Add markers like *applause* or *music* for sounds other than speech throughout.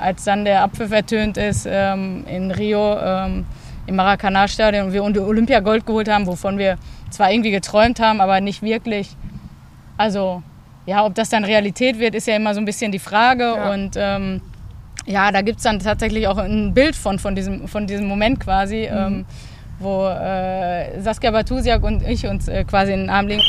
Als dann der Abpfiff ertönt ist ähm, in Rio ähm, im Maracanã-Stadion und wir Olympiagold geholt haben, wovon wir zwar irgendwie geträumt haben, aber nicht wirklich. Also ja, ob das dann Realität wird, ist ja immer so ein bisschen die Frage. Ja. Und ähm, ja, da gibt es dann tatsächlich auch ein Bild von, von, diesem, von diesem Moment quasi, mhm. ähm, wo äh, Saskia Batusiak und ich uns äh, quasi in den Arm legen.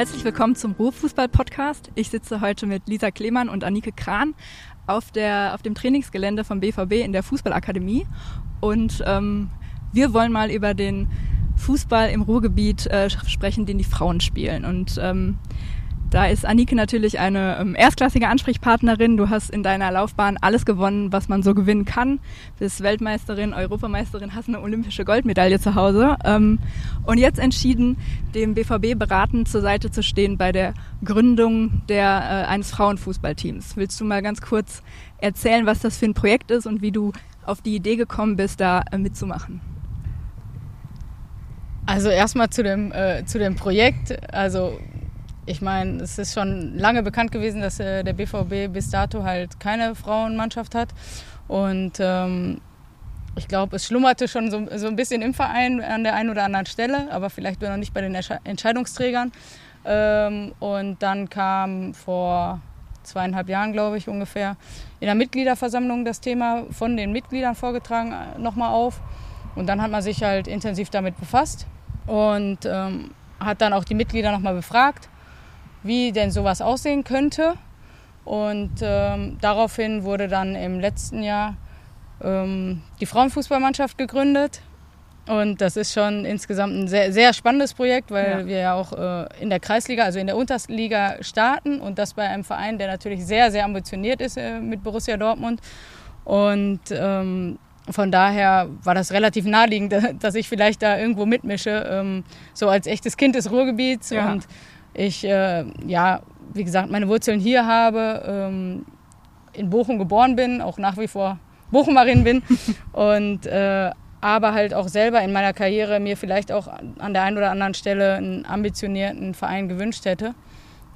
Herzlich willkommen zum Ruhrfußball-Podcast. Ich sitze heute mit Lisa Klemann und Anike Kran auf, der, auf dem Trainingsgelände vom BVB in der Fußballakademie. Und ähm, wir wollen mal über den Fußball im Ruhrgebiet äh, sprechen, den die Frauen spielen. Und ähm, da ist Anike natürlich eine ähm, erstklassige Ansprechpartnerin. Du hast in deiner Laufbahn alles gewonnen, was man so gewinnen kann. Bist Weltmeisterin, Europameisterin, hast eine olympische Goldmedaille zu Hause. Ähm, und jetzt entschieden, dem BVB beratend zur Seite zu stehen bei der Gründung der, äh, eines Frauenfußballteams. Willst du mal ganz kurz erzählen, was das für ein Projekt ist und wie du auf die Idee gekommen bist, da äh, mitzumachen? Also erstmal zu dem, äh, zu dem Projekt. Also ich meine, es ist schon lange bekannt gewesen, dass äh, der BVB bis dato halt keine Frauenmannschaft hat. Und ähm, ich glaube, es schlummerte schon so, so, ein bisschen im Verein an der einen oder anderen Stelle, aber vielleicht noch nicht bei den Entscheidungsträgern. Ähm, und dann kam vor zweieinhalb Jahren, glaube ich, ungefähr, in der Mitgliederversammlung das Thema von den Mitgliedern vorgetragen äh, nochmal auf. Und dann hat man sich halt intensiv damit befasst und ähm, hat dann auch die Mitglieder nochmal befragt wie denn sowas aussehen könnte. Und ähm, daraufhin wurde dann im letzten Jahr ähm, die Frauenfußballmannschaft gegründet. Und das ist schon insgesamt ein sehr, sehr spannendes Projekt, weil ja. wir ja auch äh, in der Kreisliga, also in der Unterliga starten und das bei einem Verein, der natürlich sehr, sehr ambitioniert ist äh, mit Borussia Dortmund. Und ähm, von daher war das relativ naheliegend, *laughs* dass ich vielleicht da irgendwo mitmische, ähm, so als echtes Kind des Ruhrgebiets. Ja. Und ich, äh, ja, wie gesagt, meine Wurzeln hier habe, ähm, in Bochum geboren bin, auch nach wie vor Bochumerin bin *laughs* und äh, aber halt auch selber in meiner Karriere mir vielleicht auch an der einen oder anderen Stelle einen ambitionierten Verein gewünscht hätte.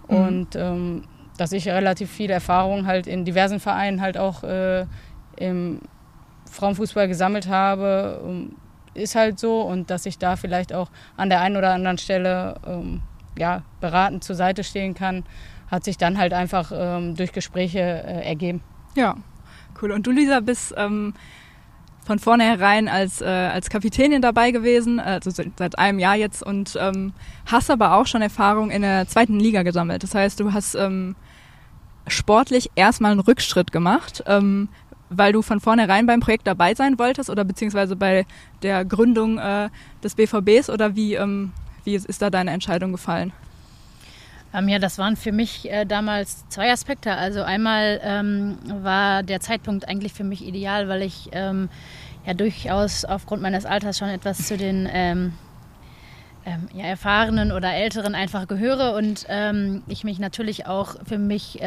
Mhm. Und ähm, dass ich relativ viel Erfahrung halt in diversen Vereinen halt auch äh, im Frauenfußball gesammelt habe, ähm, ist halt so. Und dass ich da vielleicht auch an der einen oder anderen Stelle ähm, ja, beratend zur Seite stehen kann, hat sich dann halt einfach ähm, durch Gespräche äh, ergeben. Ja, cool. Und du, Lisa, bist ähm, von vornherein als, äh, als Kapitänin dabei gewesen, also seit einem Jahr jetzt und ähm, hast aber auch schon Erfahrung in der zweiten Liga gesammelt. Das heißt, du hast ähm, sportlich erstmal einen Rückschritt gemacht, ähm, weil du von vornherein beim Projekt dabei sein wolltest oder beziehungsweise bei der Gründung äh, des BVBs oder wie, ähm, wie ist da deine Entscheidung gefallen? Ähm, ja, das waren für mich äh, damals zwei Aspekte. Also einmal ähm, war der Zeitpunkt eigentlich für mich ideal, weil ich ähm, ja durchaus aufgrund meines Alters schon etwas zu den ähm, ähm, ja, Erfahrenen oder Älteren einfach gehöre und ähm, ich mich natürlich auch für mich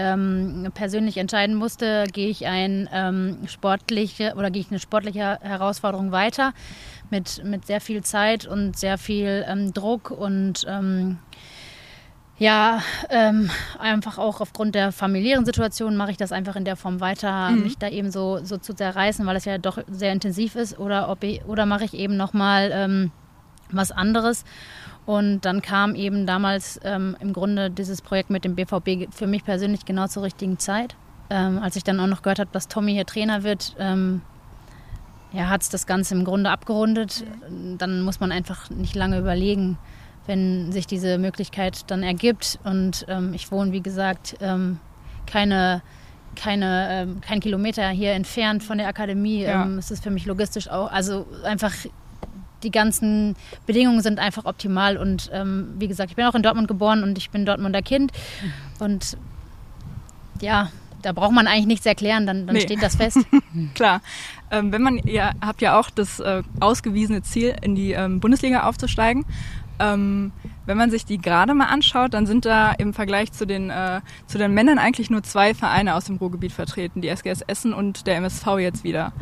persönlich entscheiden musste, gehe ich ein sportliche oder gehe ich eine sportliche Herausforderung weiter mit, mit sehr viel Zeit und sehr viel ähm, Druck und ähm, ja, ähm, einfach auch aufgrund der familiären Situation mache ich das einfach in der Form weiter, mhm. mich da eben so, so zu zerreißen, weil es ja doch sehr intensiv ist. Oder, ob ich, oder mache ich eben nochmal ähm, was anderes. Und dann kam eben damals ähm, im Grunde dieses Projekt mit dem BVB für mich persönlich genau zur richtigen Zeit. Ähm, als ich dann auch noch gehört habe, dass Tommy hier Trainer wird, ähm, ja, hat es das Ganze im Grunde abgerundet. Dann muss man einfach nicht lange überlegen, wenn sich diese Möglichkeit dann ergibt. Und ähm, ich wohne, wie gesagt, ähm, keine, keine, ähm, kein Kilometer hier entfernt von der Akademie. Ja. Ähm, es ist für mich logistisch auch, also einfach die ganzen Bedingungen sind einfach optimal. Und ähm, wie gesagt, ich bin auch in Dortmund geboren und ich bin Dortmunder Kind. Und ja, da braucht man eigentlich nichts erklären, dann, dann nee. steht das fest. *laughs* Klar. Ähm, wenn man, ihr habt ja auch das äh, ausgewiesene Ziel, in die ähm, Bundesliga aufzusteigen. Ähm, wenn man sich die gerade mal anschaut, dann sind da im Vergleich zu den, äh, zu den Männern eigentlich nur zwei Vereine aus dem Ruhrgebiet vertreten, die SGS Essen und der MSV jetzt wieder.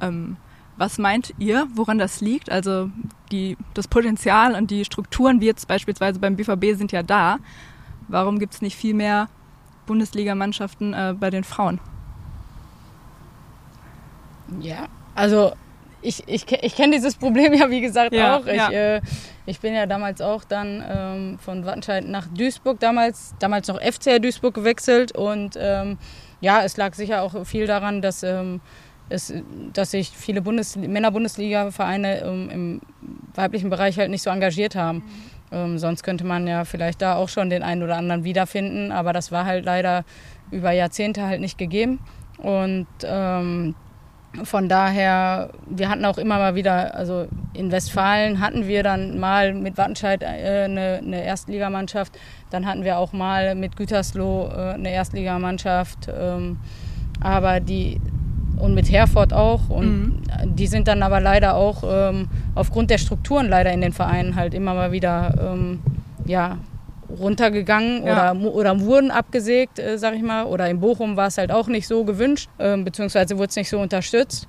Ähm, was meint ihr, woran das liegt? Also die, das Potenzial und die Strukturen, wie jetzt beispielsweise beim BVB, sind ja da. Warum gibt es nicht viel mehr Bundesligamannschaften äh, bei den Frauen? Ja, also ich, ich, ich kenne dieses Problem ja, wie gesagt, ja, auch. Ich, ja. äh, ich bin ja damals auch dann ähm, von Wattenscheid nach Duisburg damals, damals noch FCR Duisburg gewechselt und ähm, ja, es lag sicher auch viel daran, dass, ähm, es, dass sich viele Bundes Männer-Bundesliga-Vereine ähm, im weiblichen Bereich halt nicht so engagiert haben. Mhm. Ähm, sonst könnte man ja vielleicht da auch schon den einen oder anderen wiederfinden, aber das war halt leider über Jahrzehnte halt nicht gegeben. Und ähm, von daher, wir hatten auch immer mal wieder, also in Westfalen hatten wir dann mal mit Wattenscheid äh, eine, eine Erstligamannschaft, dann hatten wir auch mal mit Gütersloh äh, eine Erstligamannschaft, ähm, aber die und mit Herford auch und mhm. die sind dann aber leider auch ähm, aufgrund der Strukturen leider in den Vereinen halt immer mal wieder ähm, ja runtergegangen ja. oder, oder wurden abgesägt, äh, sag ich mal. Oder in Bochum war es halt auch nicht so gewünscht, äh, beziehungsweise wurde es nicht so unterstützt.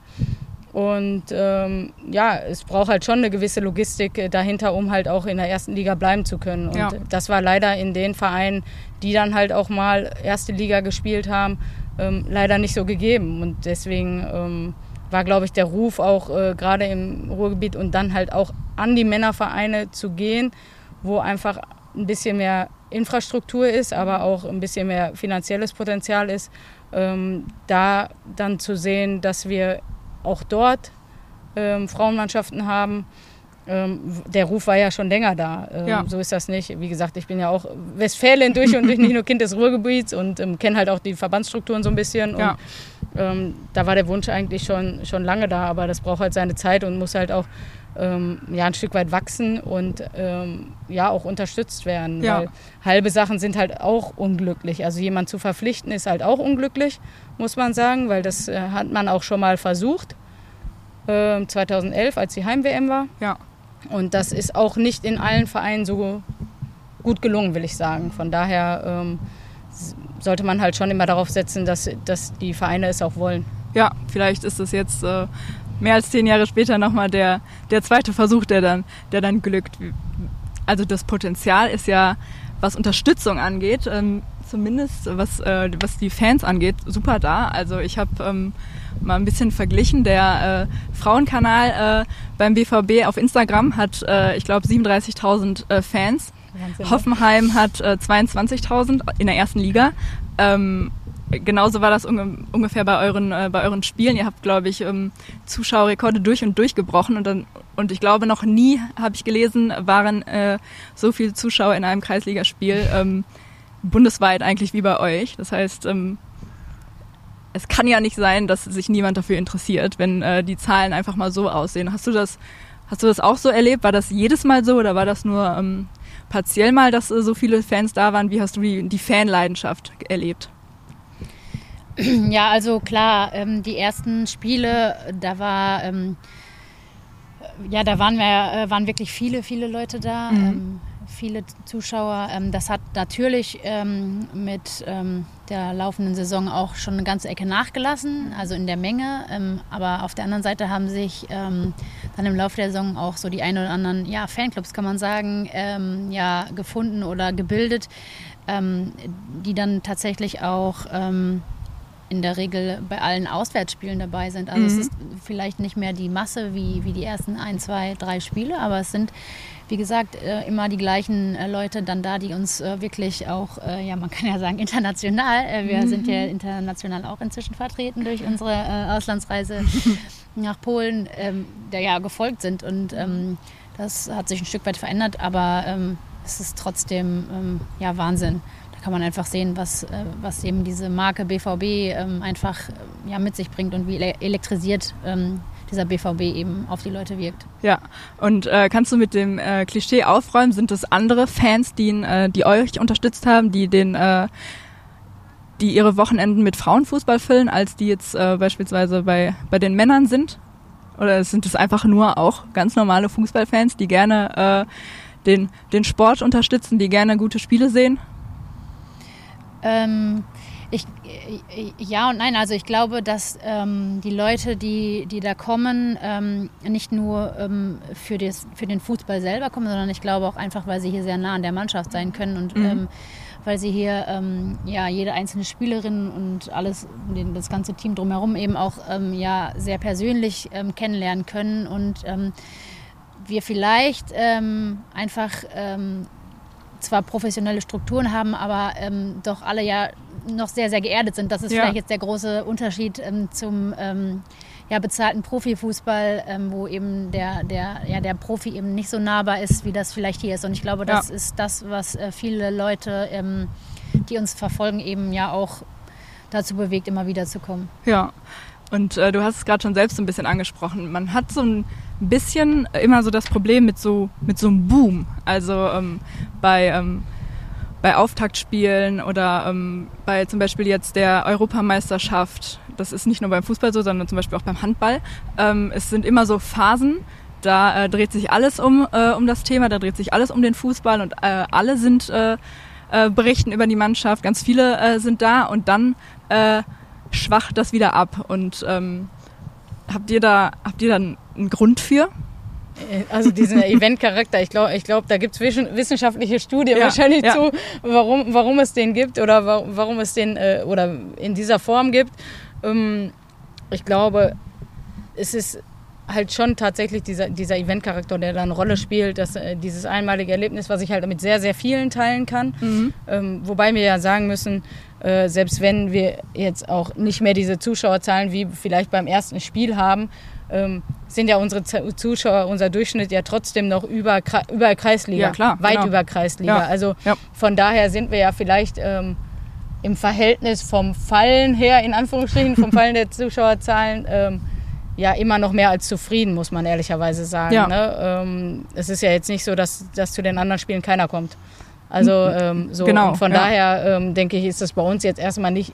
Und ähm, ja, es braucht halt schon eine gewisse Logistik äh, dahinter, um halt auch in der ersten Liga bleiben zu können. Und ja. das war leider in den Vereinen, die dann halt auch mal erste Liga gespielt haben, ähm, leider nicht so gegeben. Und deswegen ähm, war, glaube ich, der Ruf auch äh, gerade im Ruhrgebiet und dann halt auch an die Männervereine zu gehen, wo einfach ein bisschen mehr Infrastruktur ist, aber auch ein bisschen mehr finanzielles Potenzial ist, ähm, da dann zu sehen, dass wir auch dort ähm, Frauenmannschaften haben. Ähm, der Ruf war ja schon länger da. Ähm, ja. So ist das nicht. Wie gesagt, ich bin ja auch Westfälin durch und durch, nicht nur Kind des Ruhrgebiets und ähm, kenne halt auch die Verbandsstrukturen so ein bisschen. Und, ähm, da war der Wunsch eigentlich schon, schon lange da, aber das braucht halt seine Zeit und muss halt auch ähm, ja, ein Stück weit wachsen und ähm, ja auch unterstützt werden. Ja. Weil halbe Sachen sind halt auch unglücklich. Also jemand zu verpflichten ist halt auch unglücklich, muss man sagen, weil das äh, hat man auch schon mal versucht. Äh, 2011, als die Heim-WM war. Ja. Und das ist auch nicht in allen Vereinen so gut gelungen, will ich sagen. Von daher ähm, sollte man halt schon immer darauf setzen, dass, dass die Vereine es auch wollen. Ja, vielleicht ist es jetzt äh, mehr als zehn Jahre später nochmal der, der zweite Versuch, der dann, der dann glückt. Also das Potenzial ist ja, was Unterstützung angeht, ähm, zumindest was, äh, was die Fans angeht, super da. Also ich habe ähm, mal ein bisschen verglichen. Der äh, Frauenkanal äh, beim BVB auf Instagram hat, äh, ich glaube, 37.000 äh, Fans. Wahnsinn, ne? Hoffenheim hat äh, 22.000 in der ersten Liga. Ähm, genauso war das unge ungefähr bei euren, äh, bei euren Spielen. Ihr habt, glaube ich, ähm, Zuschauerrekorde durch und durch gebrochen und dann und ich glaube noch nie, habe ich gelesen, waren äh, so viele Zuschauer in einem Kreisligaspiel ähm, bundesweit eigentlich wie bei euch. Das heißt, ähm, es kann ja nicht sein, dass sich niemand dafür interessiert, wenn äh, die Zahlen einfach mal so aussehen. Hast du das, hast du das auch so erlebt? War das jedes Mal so oder war das nur ähm, partiell mal, dass äh, so viele Fans da waren? Wie hast du die, die Fanleidenschaft erlebt? Ja, also klar, ähm, die ersten Spiele, da war, ähm, ja, da waren wir, äh, waren wirklich viele, viele Leute da, mhm. Viele Zuschauer. Ähm, das hat natürlich ähm, mit ähm, der laufenden Saison auch schon eine ganze Ecke nachgelassen, also in der Menge. aber auf der anderen Seite haben sich dann im Laufe der Saison auch so die ein oder anderen, ja, Fanclubs kann man sagen, ja, gefunden oder gebildet, die dann tatsächlich auch in der Regel bei allen Auswärtsspielen dabei sind. Also mhm. es ist vielleicht nicht mehr die Masse wie, wie die ersten ein, zwei, drei Spiele, aber es sind, wie gesagt, äh, immer die gleichen äh, Leute dann da, die uns äh, wirklich auch, ja, man kann ja sagen, *laughs* international, wir mhm. sind ja international auch inzwischen vertreten durch unsere Auslandsreise *laughs* nach Polen, ähm, der ja gefolgt sind und ähm, das hat sich ein Stück weit verändert, aber ähm, es ist trotzdem ja Wahnsinn kann man einfach sehen, was, äh, was eben diese Marke BVB ähm, einfach äh, ja, mit sich bringt und wie elektrisiert ähm, dieser BVB eben auf die Leute wirkt. Ja, und äh, kannst du mit dem äh, Klischee aufräumen? Sind es andere Fans, die, äh, die euch unterstützt haben, die den äh, die ihre Wochenenden mit Frauenfußball füllen, als die jetzt beispielsweise bei, bei den Männern sind? Oder sind es einfach nur auch ganz normale Fußballfans, die gerne den, den Sport unterstützen, die gerne gute Spiele sehen? Ähm, ich, ja und nein. Also ich glaube, dass ähm, die Leute, die, die da kommen, ähm, nicht nur ähm, für, das, für den Fußball selber kommen, sondern ich glaube auch einfach, weil sie hier sehr nah an der Mannschaft sein können und mhm. Ähm, weil sie hier ähm, ja jede einzelne Spielerin und alles das ganze Team drumherum eben auch ähm, ja sehr persönlich kennenlernen können und wir vielleicht einfach zwar professionelle Strukturen haben, aber ähm, doch alle ja noch sehr, sehr geerdet sind. Das ist ja. vielleicht jetzt der große Unterschied ähm, zum ähm, ja, bezahlten Profifußball, ähm, wo eben der, der, ja, der Profi eben nicht so nahbar ist, wie das vielleicht hier ist. Und ich glaube, das ja. ist das, was äh, viele Leute, ähm, die uns verfolgen, eben ja auch dazu bewegt, immer wieder zu kommen. Ja, und äh, du hast es gerade schon selbst ein bisschen angesprochen. Man hat so ein bisschen immer so das Problem mit so, mit so einem Boom. Also ähm, bei, ähm, bei Auftaktspielen oder ähm, bei zum Beispiel jetzt der Europameisterschaft. Das ist nicht nur beim Fußball so, sondern zum Beispiel auch beim Handball. Ähm, es sind immer so Phasen, da äh, dreht sich alles um, äh, um das Thema, da dreht sich alles um den Fußball und äh, alle sind äh, äh, berichten über die Mannschaft, ganz viele äh, sind da und dann äh, schwacht das wieder ab. Und ähm, habt ihr da, habt ihr da einen Grund für? Äh, also diesen *laughs* Eventcharakter, ich glaube, ich glaub, da gibt es wissenschaftliche Studien ja, wahrscheinlich ja. zu, warum, warum es den gibt oder warum es den äh, oder in dieser Form gibt. Ähm, ich glaube, es ist halt schon tatsächlich dieser, dieser Eventcharakter, der da eine Rolle spielt, dass, äh, dieses einmalige Erlebnis, was ich halt mit sehr, sehr vielen teilen kann. Mhm. Ähm, wobei wir ja sagen müssen, äh, selbst wenn wir jetzt auch nicht mehr diese Zuschauerzahlen wie vielleicht beim ersten Spiel haben, ähm, sind ja unsere Zuschauer, unser Durchschnitt ja trotzdem noch über, über Kreisliga, ja, klar, weit genau. über Kreisliga. Ja. Also ja. von daher sind wir ja vielleicht ähm, im Verhältnis vom Fallen her, in Anführungsstrichen, vom *laughs* Fallen der Zuschauerzahlen, ähm, ja immer noch mehr als zufrieden, muss man ehrlicherweise sagen. Ja. Ne? Ähm, es ist ja jetzt nicht so, dass, dass zu den anderen Spielen keiner kommt. Also ähm, so genau, und von ja. daher ähm, denke ich, ist das bei uns jetzt erstmal nicht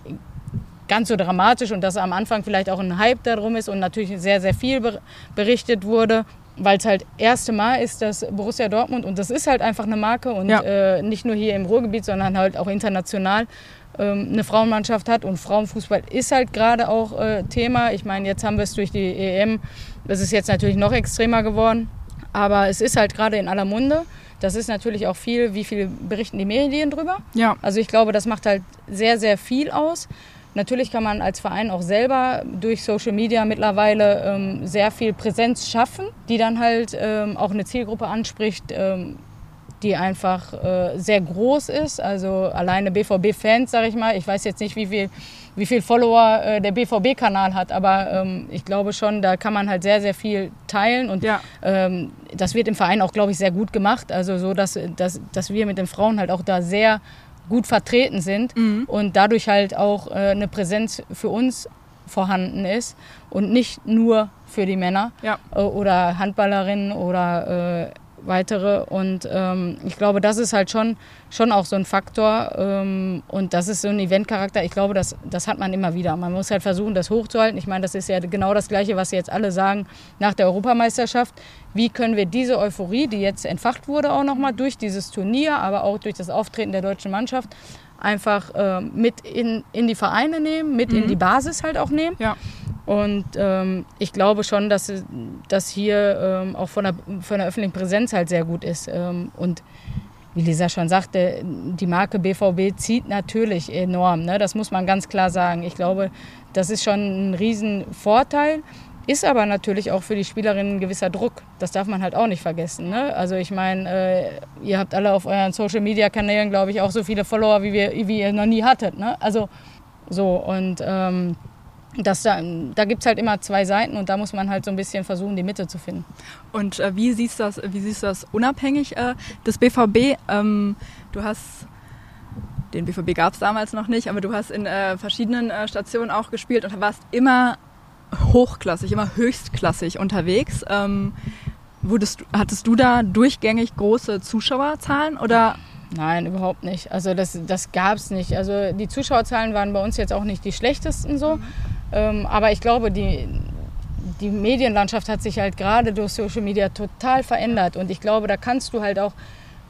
ganz so dramatisch und dass am Anfang vielleicht auch ein Hype darum ist und natürlich sehr, sehr viel berichtet wurde, weil es halt das erste Mal ist, dass Borussia Dortmund, und das ist halt einfach eine Marke und ja. äh, nicht nur hier im Ruhrgebiet, sondern halt auch international, eine Frauenmannschaft hat und Frauenfußball ist halt gerade auch äh, Thema. Ich meine, jetzt haben wir es durch die EM, das ist jetzt natürlich noch extremer geworden, aber es ist halt gerade in aller Munde. Das ist natürlich auch viel, wie viel berichten die Medien drüber. Ja. Also ich glaube, das macht halt sehr, sehr viel aus. Natürlich kann man als Verein auch selber durch Social Media mittlerweile ähm, sehr viel Präsenz schaffen, die dann halt ähm, auch eine Zielgruppe anspricht, ähm, die einfach äh, sehr groß ist. Also alleine BVB-Fans, sage ich mal. Ich weiß jetzt nicht, wie viel, wie viel Follower äh, der BVB-Kanal hat, aber ähm, ich glaube schon, da kann man halt sehr, sehr viel teilen. Und ja. ähm, das wird im Verein auch, glaube ich, sehr gut gemacht. Also so, dass, dass, dass wir mit den Frauen halt auch da sehr gut vertreten sind mhm. und dadurch halt auch äh, eine Präsenz für uns vorhanden ist und nicht nur für die Männer ja. äh, oder Handballerinnen oder äh, weitere. Und ähm, ich glaube, das ist halt schon, schon auch so ein Faktor. Ähm, und das ist so ein Eventcharakter. Ich glaube, das, das hat man immer wieder. Man muss halt versuchen, das hochzuhalten. Ich meine, das ist ja genau das Gleiche, was jetzt alle sagen nach der Europameisterschaft. Wie können wir diese Euphorie, die jetzt entfacht wurde, auch nochmal durch dieses Turnier, aber auch durch das Auftreten der deutschen Mannschaft, einfach äh, mit in, in die Vereine nehmen, mit mhm. in die Basis halt auch nehmen. Ja. Und ähm, ich glaube schon, dass das hier ähm, auch von der, von der öffentlichen Präsenz halt sehr gut ist. Ähm, und wie Lisa schon sagte, die Marke BVB zieht natürlich enorm. Ne? Das muss man ganz klar sagen. Ich glaube, das ist schon ein Riesenvorteil. Ist aber natürlich auch für die Spielerinnen ein gewisser Druck. Das darf man halt auch nicht vergessen. Ne? Also ich meine, äh, ihr habt alle auf euren Social-Media-Kanälen, glaube ich, auch so viele Follower, wie, wir, wie ihr noch nie hattet. Ne? Also so und ähm, das da, da gibt es halt immer zwei Seiten und da muss man halt so ein bisschen versuchen, die Mitte zu finden. Und äh, wie, siehst das, wie siehst du das unabhängig äh, des BVB? Ähm, du hast, den BVB gab es damals noch nicht, aber du hast in äh, verschiedenen äh, Stationen auch gespielt und warst immer hochklassig, immer höchstklassig unterwegs. Ähm, wurdest, hattest du da durchgängig große Zuschauerzahlen oder Nein, überhaupt nicht. Also das, das gab es nicht. Also die Zuschauerzahlen waren bei uns jetzt auch nicht die schlechtesten so. Ähm, aber ich glaube, die, die Medienlandschaft hat sich halt gerade durch Social Media total verändert. Und ich glaube, da kannst du halt auch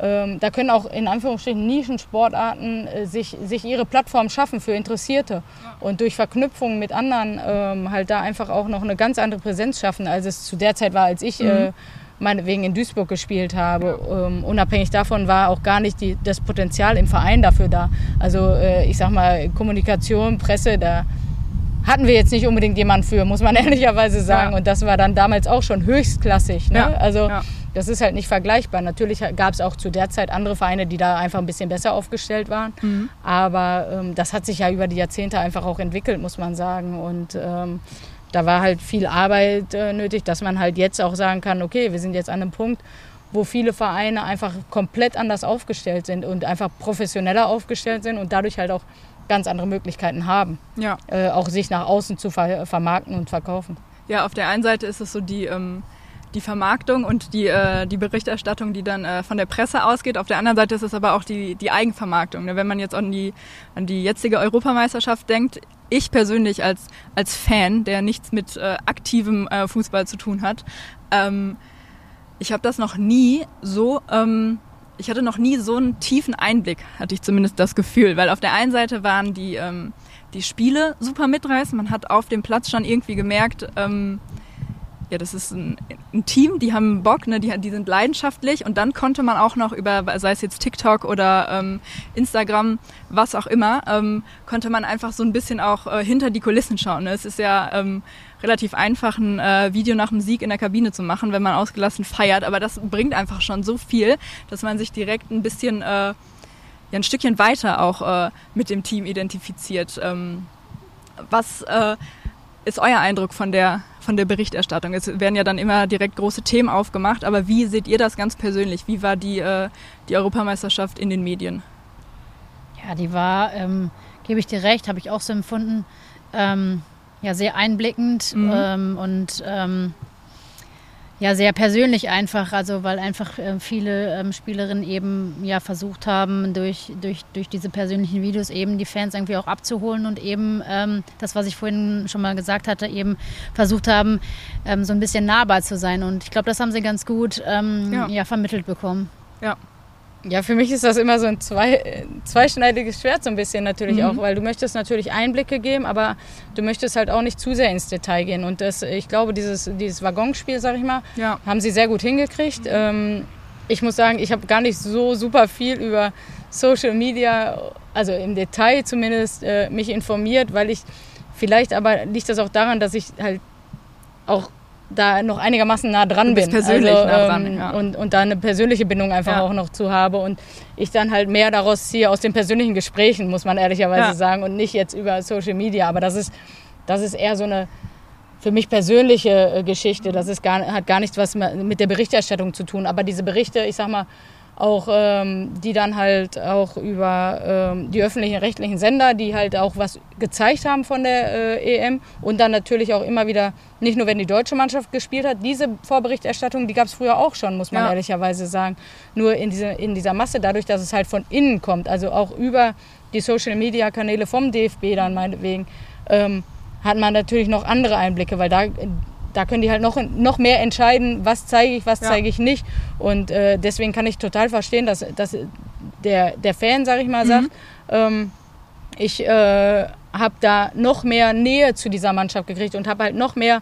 ähm, da können auch in Anführungsstrichen Nischensportarten äh, sich, sich ihre Plattform schaffen für Interessierte ja. und durch Verknüpfung mit anderen ähm, halt da einfach auch noch eine ganz andere Präsenz schaffen, als es zu der Zeit war, als ich mhm. äh, meinetwegen in Duisburg gespielt habe. Ja. Ähm, unabhängig davon war auch gar nicht die, das Potenzial im Verein dafür da. Also äh, ich sag mal, Kommunikation, Presse, da hatten wir jetzt nicht unbedingt jemanden für, muss man *laughs* ehrlicherweise sagen. Ja. Und das war dann damals auch schon höchstklassig. Ne? Ja. Also das ist halt nicht vergleichbar. Natürlich gab es auch zu der Zeit andere Vereine, die da einfach ein bisschen besser aufgestellt waren. Mhm. Aber ähm, das hat sich ja über die Jahrzehnte einfach auch entwickelt, muss man sagen. Und ähm, da war halt viel Arbeit äh, nötig, dass man halt jetzt auch sagen kann, okay, wir sind jetzt an einem Punkt, wo viele Vereine einfach komplett anders aufgestellt sind und einfach professioneller aufgestellt sind und dadurch halt auch ganz andere Möglichkeiten haben, ja. äh, auch sich nach außen zu ver vermarkten und verkaufen. Ja, auf der einen Seite ist es so die, ähm, die Vermarktung und die, äh, die Berichterstattung, die dann äh, von der Presse ausgeht. Auf der anderen Seite ist es aber auch die, die Eigenvermarktung. Ne? Wenn man jetzt an die, an die jetzige Europameisterschaft denkt, ich persönlich als, als Fan, der nichts mit äh, aktivem äh, Fußball zu tun hat, ähm, ich habe das noch nie so, ähm, ich hatte noch nie so einen tiefen Einblick, hatte ich zumindest das Gefühl, weil auf der einen Seite waren die, ähm, die Spiele super mitreißend, man hat auf dem Platz schon irgendwie gemerkt, ähm, ja, das ist ein, ein, Team, die haben Bock, ne, die, die sind leidenschaftlich und dann konnte man auch noch über, sei es jetzt TikTok oder ähm, Instagram, was auch immer, ähm, konnte man einfach so ein bisschen auch äh, hinter die Kulissen schauen. Ne? Es ist ja ähm, relativ einfach, ein äh, Video nach dem Sieg in der Kabine zu machen, wenn man ausgelassen feiert, aber das bringt einfach schon so viel, dass man sich direkt ein bisschen, äh, ja, ein Stückchen weiter auch äh, mit dem Team identifiziert. Ähm, was äh, ist euer Eindruck von der von der Berichterstattung. Es werden ja dann immer direkt große Themen aufgemacht, aber wie seht ihr das ganz persönlich? Wie war die, äh, die Europameisterschaft in den Medien? Ja, die war, ähm, gebe ich dir recht, habe ich auch so empfunden, ähm, ja, sehr einblickend mhm. ähm, und ähm, ja, sehr persönlich einfach, also weil einfach äh, viele ähm, Spielerinnen eben ja versucht haben, durch, durch, durch diese persönlichen Videos eben die Fans irgendwie auch abzuholen und eben ähm, das, was ich vorhin schon mal gesagt hatte, eben versucht haben, ähm, so ein bisschen nahbar zu sein. Und ich glaube, das haben sie ganz gut ähm, ja. ja. vermittelt bekommen. Ja, ja, für mich ist das immer so ein zwei, zweischneidiges Schwert so ein bisschen natürlich mhm. auch, weil du möchtest natürlich Einblicke geben, aber du möchtest halt auch nicht zu sehr ins Detail gehen. Und das, ich glaube, dieses, dieses Waggonspiel, sag ich mal, ja. haben sie sehr gut hingekriegt. Mhm. Ähm, ich muss sagen, ich habe gar nicht so super viel über Social Media, also im Detail zumindest, äh, mich informiert, weil ich vielleicht aber liegt das auch daran, dass ich halt auch da noch einigermaßen nah dran bin. Persönlich also, nah dran, ähm, ja. und, und da eine persönliche Bindung einfach ja. auch noch zu habe und ich dann halt mehr daraus ziehe aus den persönlichen Gesprächen, muss man ehrlicherweise ja. sagen, und nicht jetzt über Social Media. Aber das ist, das ist eher so eine für mich persönliche äh, Geschichte. Das ist gar, hat gar nichts was mit der Berichterstattung zu tun. Aber diese Berichte, ich sag mal, auch ähm, die dann halt auch über ähm, die öffentlichen rechtlichen Sender, die halt auch was gezeigt haben von der äh, EM und dann natürlich auch immer wieder, nicht nur wenn die deutsche Mannschaft gespielt hat, diese Vorberichterstattung, die gab es früher auch schon, muss man ja. ehrlicherweise sagen. Nur in, diese, in dieser Masse, dadurch, dass es halt von innen kommt, also auch über die Social-Media-Kanäle vom DFB dann meinetwegen, ähm, hat man natürlich noch andere Einblicke, weil da da können die halt noch, noch mehr entscheiden, was zeige ich, was ja. zeige ich nicht. Und äh, deswegen kann ich total verstehen, dass, dass der, der Fan, sag ich mal, mhm. sagt, ähm, ich äh, habe da noch mehr Nähe zu dieser Mannschaft gekriegt und habe halt noch mehr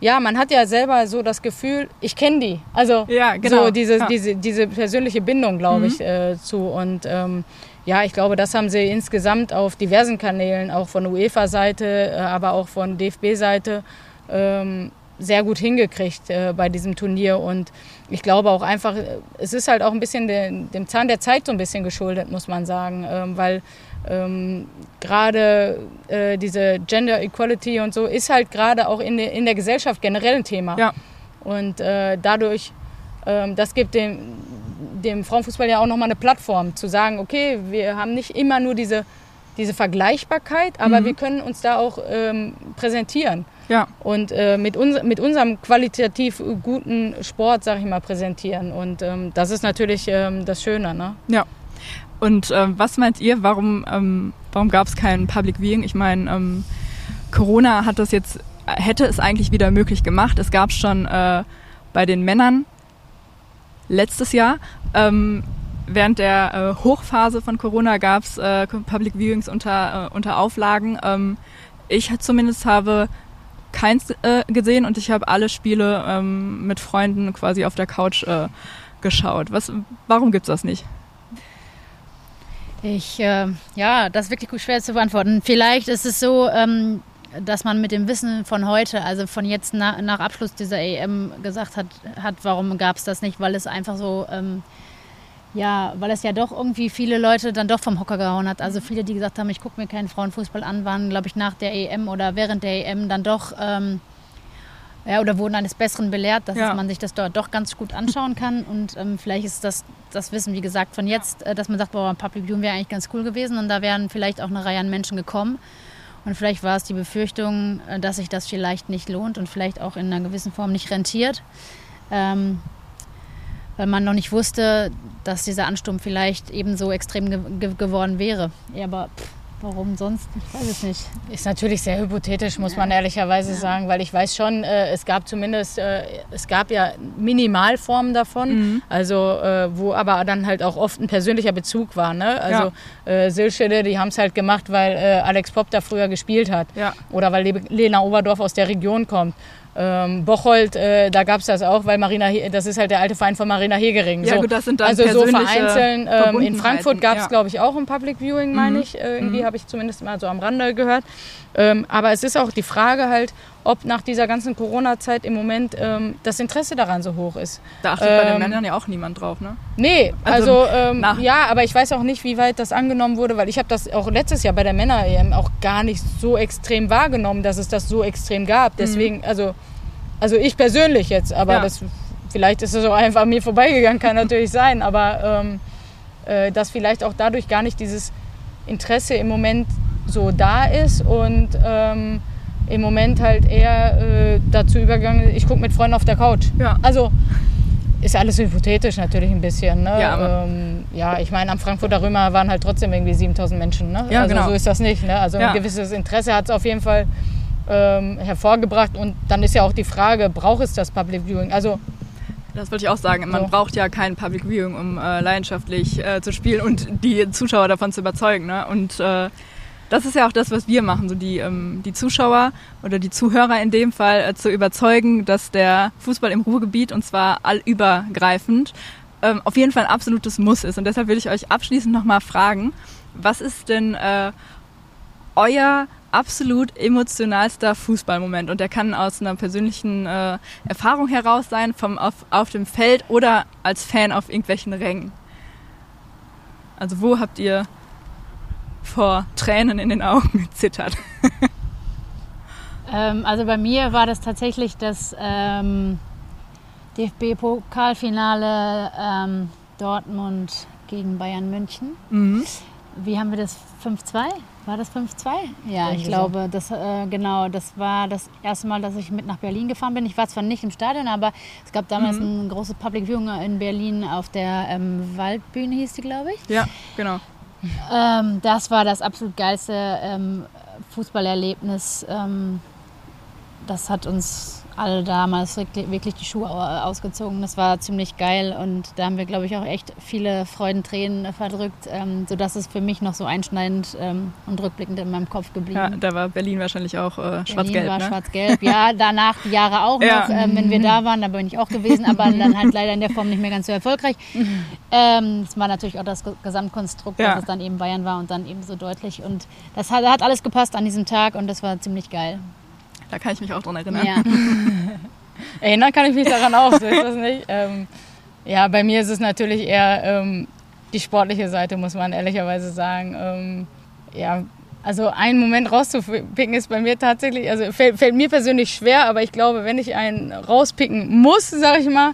ja, man hat ja selber so das Gefühl, ich kenne die. Also ja, genau. so diese, ja. diese, diese persönliche Bindung, glaube mhm. ich, äh, zu. Und ähm, ja, ich glaube, das haben sie insgesamt auf diversen Kanälen, auch von UEFA-Seite, äh, aber auch von DFB-Seite, ähm, sehr gut hingekriegt äh, bei diesem Turnier. Und ich glaube auch einfach, es ist halt auch ein bisschen de, dem Zahn der Zeit so ein bisschen geschuldet, muss man sagen. Ähm, weil ähm, gerade äh, diese Gender Equality und so ist halt gerade auch in, de, in der Gesellschaft generell ein Thema. Ja. Und äh, dadurch, ähm, das gibt dem, dem Frauenfußball ja auch nochmal eine Plattform, zu sagen, okay, wir haben nicht immer nur diese, diese Vergleichbarkeit, aber mhm. wir können uns da auch ähm, präsentieren. Ja. Und äh, mit, uns, mit unserem qualitativ guten Sport, sag ich mal, präsentieren. Und ähm, das ist natürlich ähm, das Schöne. Ne? Ja. Und ähm, was meint ihr, warum, ähm, warum gab es kein Public Viewing? Ich meine, ähm, Corona hat das jetzt, hätte es eigentlich wieder möglich gemacht. Es gab schon äh, bei den Männern letztes Jahr. Ähm, während der äh, Hochphase von Corona gab es äh, Public Viewings unter, äh, unter Auflagen. Ähm, ich zumindest habe keins äh, gesehen und ich habe alle Spiele ähm, mit Freunden quasi auf der Couch äh, geschaut. Was, warum es das nicht? Ich, äh, ja, das ist wirklich schwer zu beantworten. Vielleicht ist es so, ähm, dass man mit dem Wissen von heute, also von jetzt na, nach Abschluss dieser EM gesagt hat, hat warum gab es das nicht, weil es einfach so, ähm, ja, weil es ja doch irgendwie viele Leute dann doch vom Hocker gehauen hat. Also viele, die gesagt haben, ich gucke mir keinen Frauenfußball an, waren, glaube ich, nach der EM oder während der EM dann doch, ähm, ja, oder wurden eines Besseren belehrt, dass ja. man sich das dort doch ganz gut anschauen kann. Und ähm, vielleicht ist das das Wissen, wie gesagt, von jetzt, äh, dass man sagt, boah, Public Viewing wäre eigentlich ganz cool gewesen und da wären vielleicht auch eine Reihe an Menschen gekommen. Und vielleicht war es die Befürchtung, äh, dass sich das vielleicht nicht lohnt und vielleicht auch in einer gewissen Form nicht rentiert. Ähm, weil man noch nicht wusste, dass dieser Ansturm vielleicht eben so extrem ge ge geworden wäre. Ja, aber pff, Warum sonst? Ich weiß es nicht. Ist natürlich sehr hypothetisch, muss man ehrlicherweise ja. sagen, weil ich weiß schon, äh, es gab zumindest, äh, es gab ja Minimalformen davon, mhm. also äh, wo aber dann halt auch oft ein persönlicher Bezug war. Ne? Also ja. Äh, Silschede, die haben es halt gemacht, weil äh, Alex Popp da früher gespielt hat ja. oder weil Lena Oberdorf aus der Region kommt. Ähm, Bocholt, äh, da gab es das auch, weil Marina, He das ist halt der alte Verein von Marina Hegering. Ja, so, gut, das sind dann Also so vereinzelt. Ähm, in Frankfurt gab es, ja. glaube ich, auch ein Public Viewing, meine mhm. ich. Äh, irgendwie mhm. habe ich zumindest mal so am Rande gehört. Ähm, aber es ist auch die Frage halt, ob nach dieser ganzen Corona-Zeit im Moment ähm, das Interesse daran so hoch ist. Da achtet ähm, bei den ähm, Männern ja auch niemand drauf, ne? Nee, also, also ähm, ja, aber ich weiß auch nicht, wie weit das angenommen wurde, weil ich habe das auch letztes Jahr bei der Männer-EM auch gar nicht so extrem wahrgenommen, dass es das so extrem gab. Mhm. Deswegen, mhm. also also ich persönlich jetzt, aber ja. das, vielleicht ist es auch einfach an mir vorbeigegangen, kann natürlich sein, aber ähm, äh, dass vielleicht auch dadurch gar nicht dieses Interesse im Moment so da ist und ähm, im Moment halt eher äh, dazu übergegangen, ich gucke mit Freunden auf der Couch. Ja. Also ist alles hypothetisch natürlich ein bisschen. Ne? Ja, ähm, ja, ich meine, am Frankfurter Römer waren halt trotzdem irgendwie 7000 Menschen. Ne? Ja, also genau. so ist das nicht. Ne? Also ja. ein gewisses Interesse hat es auf jeden Fall ähm, hervorgebracht. Und dann ist ja auch die Frage, braucht es das Public Viewing? Also das wollte ich auch sagen. Man so. braucht ja kein Public Viewing, um äh, leidenschaftlich äh, zu spielen und die Zuschauer davon zu überzeugen. Ne? Und äh, das ist ja auch das, was wir machen, so die, ähm, die Zuschauer oder die Zuhörer in dem Fall äh, zu überzeugen, dass der Fußball im Ruhrgebiet und zwar allübergreifend ähm, auf jeden Fall ein absolutes Muss ist. Und deshalb will ich euch abschließend nochmal fragen, was ist denn äh, euer absolut emotionalster Fußballmoment und der kann aus einer persönlichen äh, Erfahrung heraus sein, vom auf, auf dem Feld oder als Fan auf irgendwelchen Rängen. Also wo habt ihr vor Tränen in den Augen *laughs* gezittert? ähm, also bei mir war das tatsächlich das ähm, DFB-Pokalfinale ähm, Dortmund gegen Bayern München. Mhm. Wie haben wir das? 5-2? War das 5-2? Ja, ich glaube, das, äh, genau, das war das erste Mal, dass ich mit nach Berlin gefahren bin. Ich war zwar nicht im Stadion, aber es gab damals mhm. ein großes Public Viewing in Berlin auf der ähm, Waldbühne, hieß die, glaube ich. Ja, genau. Ähm, das war das absolut geilste ähm, Fußballerlebnis. Ähm, das hat uns alle damals wirklich die Schuhe ausgezogen. Das war ziemlich geil und da haben wir, glaube ich, auch echt viele Freudentränen verdrückt, ähm, sodass es für mich noch so einschneidend ähm, und rückblickend in meinem Kopf geblieben. Ja, da war Berlin wahrscheinlich auch äh, schwarz-gelb. Berlin war ne? schwarz-gelb, ja, *laughs* danach die Jahre auch ja. noch, ähm, wenn wir da waren, da bin ich auch gewesen, aber *laughs* dann halt leider in der Form nicht mehr ganz so erfolgreich. Ähm, es war natürlich auch das Gesamtkonstrukt, ja. dass es dann eben Bayern war und dann eben so deutlich und das hat, hat alles gepasst an diesem Tag und das war ziemlich geil. Da kann ich mich auch dran erinnern. Ja. *laughs* Erinnern kann ich mich daran auch, so ist das *laughs* nicht. Ähm, ja, bei mir ist es natürlich eher ähm, die sportliche Seite, muss man ehrlicherweise sagen. Ähm, ja, also einen Moment rauszupicken ist bei mir tatsächlich, also fällt, fällt, mir persönlich schwer, aber ich glaube, wenn ich einen rauspicken muss, sag ich mal,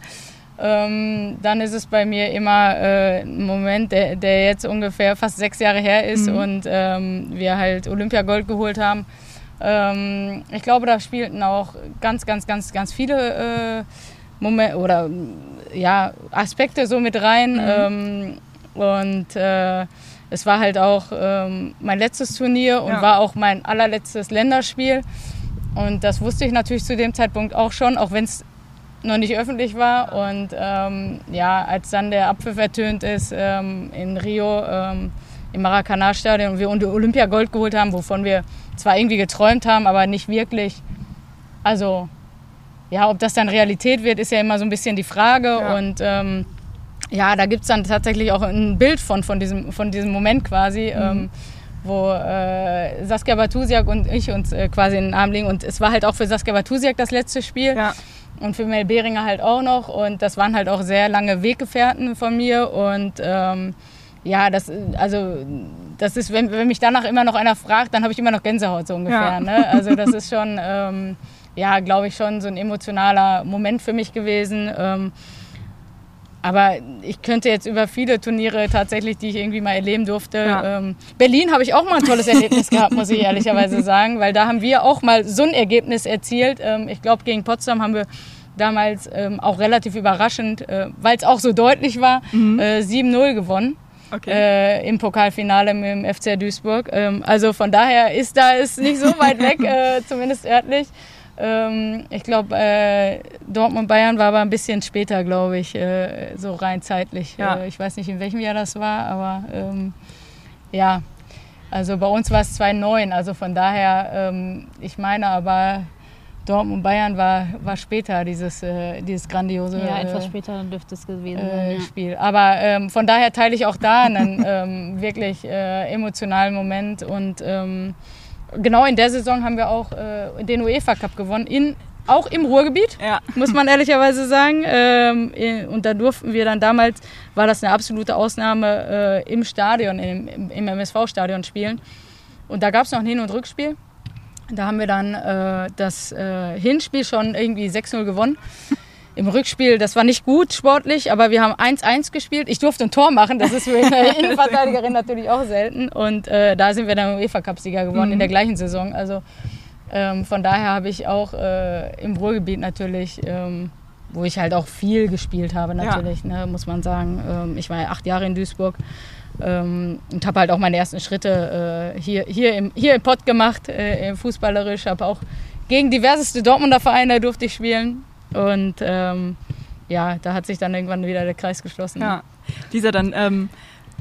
ähm, dann ist es bei mir immer äh, ein Moment, der, der, jetzt ungefähr fast sechs Jahre her ist mhm. und ähm, wir halt Olympiagold geholt haben. Ähm, ich glaube, da spielten auch ganz, ganz, ganz, ganz viele äh, Momente oder ja, Aspekte so mit rein. Mhm. Ähm, und äh, es war halt auch ähm, mein letztes Turnier und ja. war auch mein allerletztes Länderspiel. Und das wusste ich natürlich zu dem Zeitpunkt auch schon, auch wenn es noch nicht öffentlich war. Und ähm, ja, als dann der Abpfiff ertönt ist ähm, in Rio ähm, im Maracanã-Stadion und wir Olympia Gold geholt haben, wovon wir zwar irgendwie geträumt haben, aber nicht wirklich. Also ja, ob das dann Realität wird, ist ja immer so ein bisschen die Frage. Ja. Und ähm, ja, da gibt es dann tatsächlich auch ein Bild von, von, diesem, von diesem Moment quasi. Mhm. Ähm, wo äh, Saskia Batusiak und ich uns äh, quasi in den Arm liegen. Und es war halt auch für Saskia Batusiak das letzte Spiel. Ja. Und für Mel Behringer halt auch noch. Und das waren halt auch sehr lange Weggefährten von mir. Und ähm, ja, das, also, das ist, wenn, wenn mich danach immer noch einer fragt, dann habe ich immer noch Gänsehaut so ungefähr. Ja. Ne? Also das ist schon, ähm, ja, glaube ich, schon so ein emotionaler Moment für mich gewesen. Ähm, aber ich könnte jetzt über viele Turniere tatsächlich, die ich irgendwie mal erleben durfte. Ja. Ähm, Berlin habe ich auch mal ein tolles Erlebnis gehabt, muss ich ehrlicherweise *laughs* sagen, weil da haben wir auch mal so ein Ergebnis erzielt. Ähm, ich glaube, gegen Potsdam haben wir damals ähm, auch relativ überraschend, äh, weil es auch so deutlich war, mhm. äh, 7-0 gewonnen. Okay. Äh, im Pokalfinale mit dem FC Duisburg. Ähm, also von daher ist da ist nicht so weit weg, *laughs* äh, zumindest örtlich. Ähm, ich glaube, äh, Dortmund-Bayern war aber ein bisschen später, glaube ich, äh, so rein zeitlich. Ja. Äh, ich weiß nicht, in welchem Jahr das war, aber ähm, ja, also bei uns war es 2009, also von daher, ähm, ich meine aber, Dortmund Bayern war, war später dieses, äh, dieses grandiose ja, etwas äh, später dürfte es gewesen sein, ja. Spiel. Aber ähm, von daher teile ich auch da einen *laughs* ähm, wirklich äh, emotionalen Moment und ähm, genau in der Saison haben wir auch äh, den UEFA Cup gewonnen, in, auch im Ruhrgebiet, ja. muss man ehrlicherweise sagen. Ähm, und da durften wir dann damals, war das eine absolute Ausnahme, äh, im Stadion, im, im MSV-Stadion spielen. Und da gab es noch ein Hin- und Rückspiel. Da haben wir dann äh, das äh, Hinspiel schon irgendwie 6-0 gewonnen im Rückspiel, das war nicht gut sportlich, aber wir haben 1-1 gespielt. Ich durfte ein Tor machen, das ist für eine *laughs* Innenverteidigerin natürlich auch selten. Und äh, da sind wir dann UEFA Cup-Sieger geworden mhm. in der gleichen Saison. Also ähm, von daher habe ich auch äh, im Ruhrgebiet natürlich, ähm, wo ich halt auch viel gespielt habe natürlich, ja. ne, muss man sagen. Ähm, ich war ja acht Jahre in Duisburg ähm, und habe halt auch meine ersten Schritte äh, hier, hier, im, hier im Pott gemacht, äh, fußballerisch. Habe auch gegen diverseste Dortmunder Vereine durfte ich spielen. Und ähm, ja, da hat sich dann irgendwann wieder der Kreis geschlossen. Ja. Lisa, dann ähm,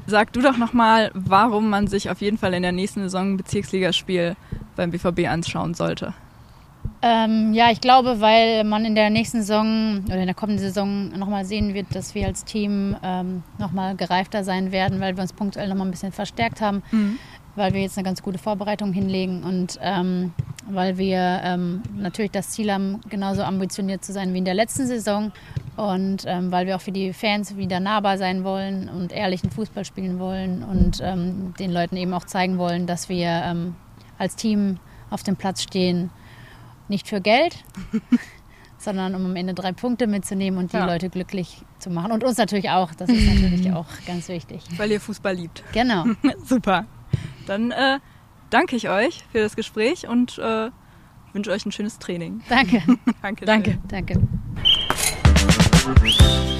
sag du doch nochmal, warum man sich auf jeden Fall in der nächsten Saison ein Bezirksligaspiel beim BVB anschauen sollte. Ähm, ja, ich glaube, weil man in der nächsten Saison oder in der kommenden Saison nochmal sehen wird, dass wir als Team ähm, nochmal gereifter sein werden, weil wir uns punktuell nochmal ein bisschen verstärkt haben. Mhm weil wir jetzt eine ganz gute Vorbereitung hinlegen und ähm, weil wir ähm, natürlich das Ziel haben, genauso ambitioniert zu sein wie in der letzten Saison und ähm, weil wir auch für die Fans wieder nahbar sein wollen und ehrlichen Fußball spielen wollen und ähm, den Leuten eben auch zeigen wollen, dass wir als Team auf dem Platz stehen, nicht für Geld, *laughs* sondern um am Ende drei Punkte mitzunehmen und die ja. Leute glücklich zu machen. Und uns natürlich auch, das ist natürlich auch ganz wichtig. Weil ihr Fußball liebt. Genau. *laughs* Super. Dann äh, danke ich euch für das Gespräch und äh, wünsche euch ein schönes Training. *laughs* Danke. danke. Danke. Danke.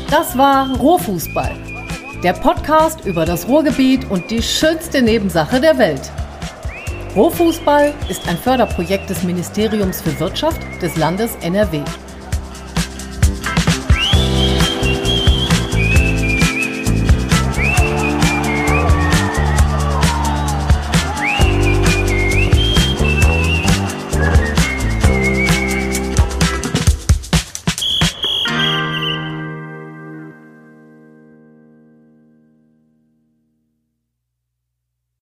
Das war Ruhrfußball. Der Podcast über das Ruhrgebiet und die schönste Nebensache der Welt. Ruhrfußball ist ein Förderprojekt des Ministeriums für Wirtschaft des Landes NRW.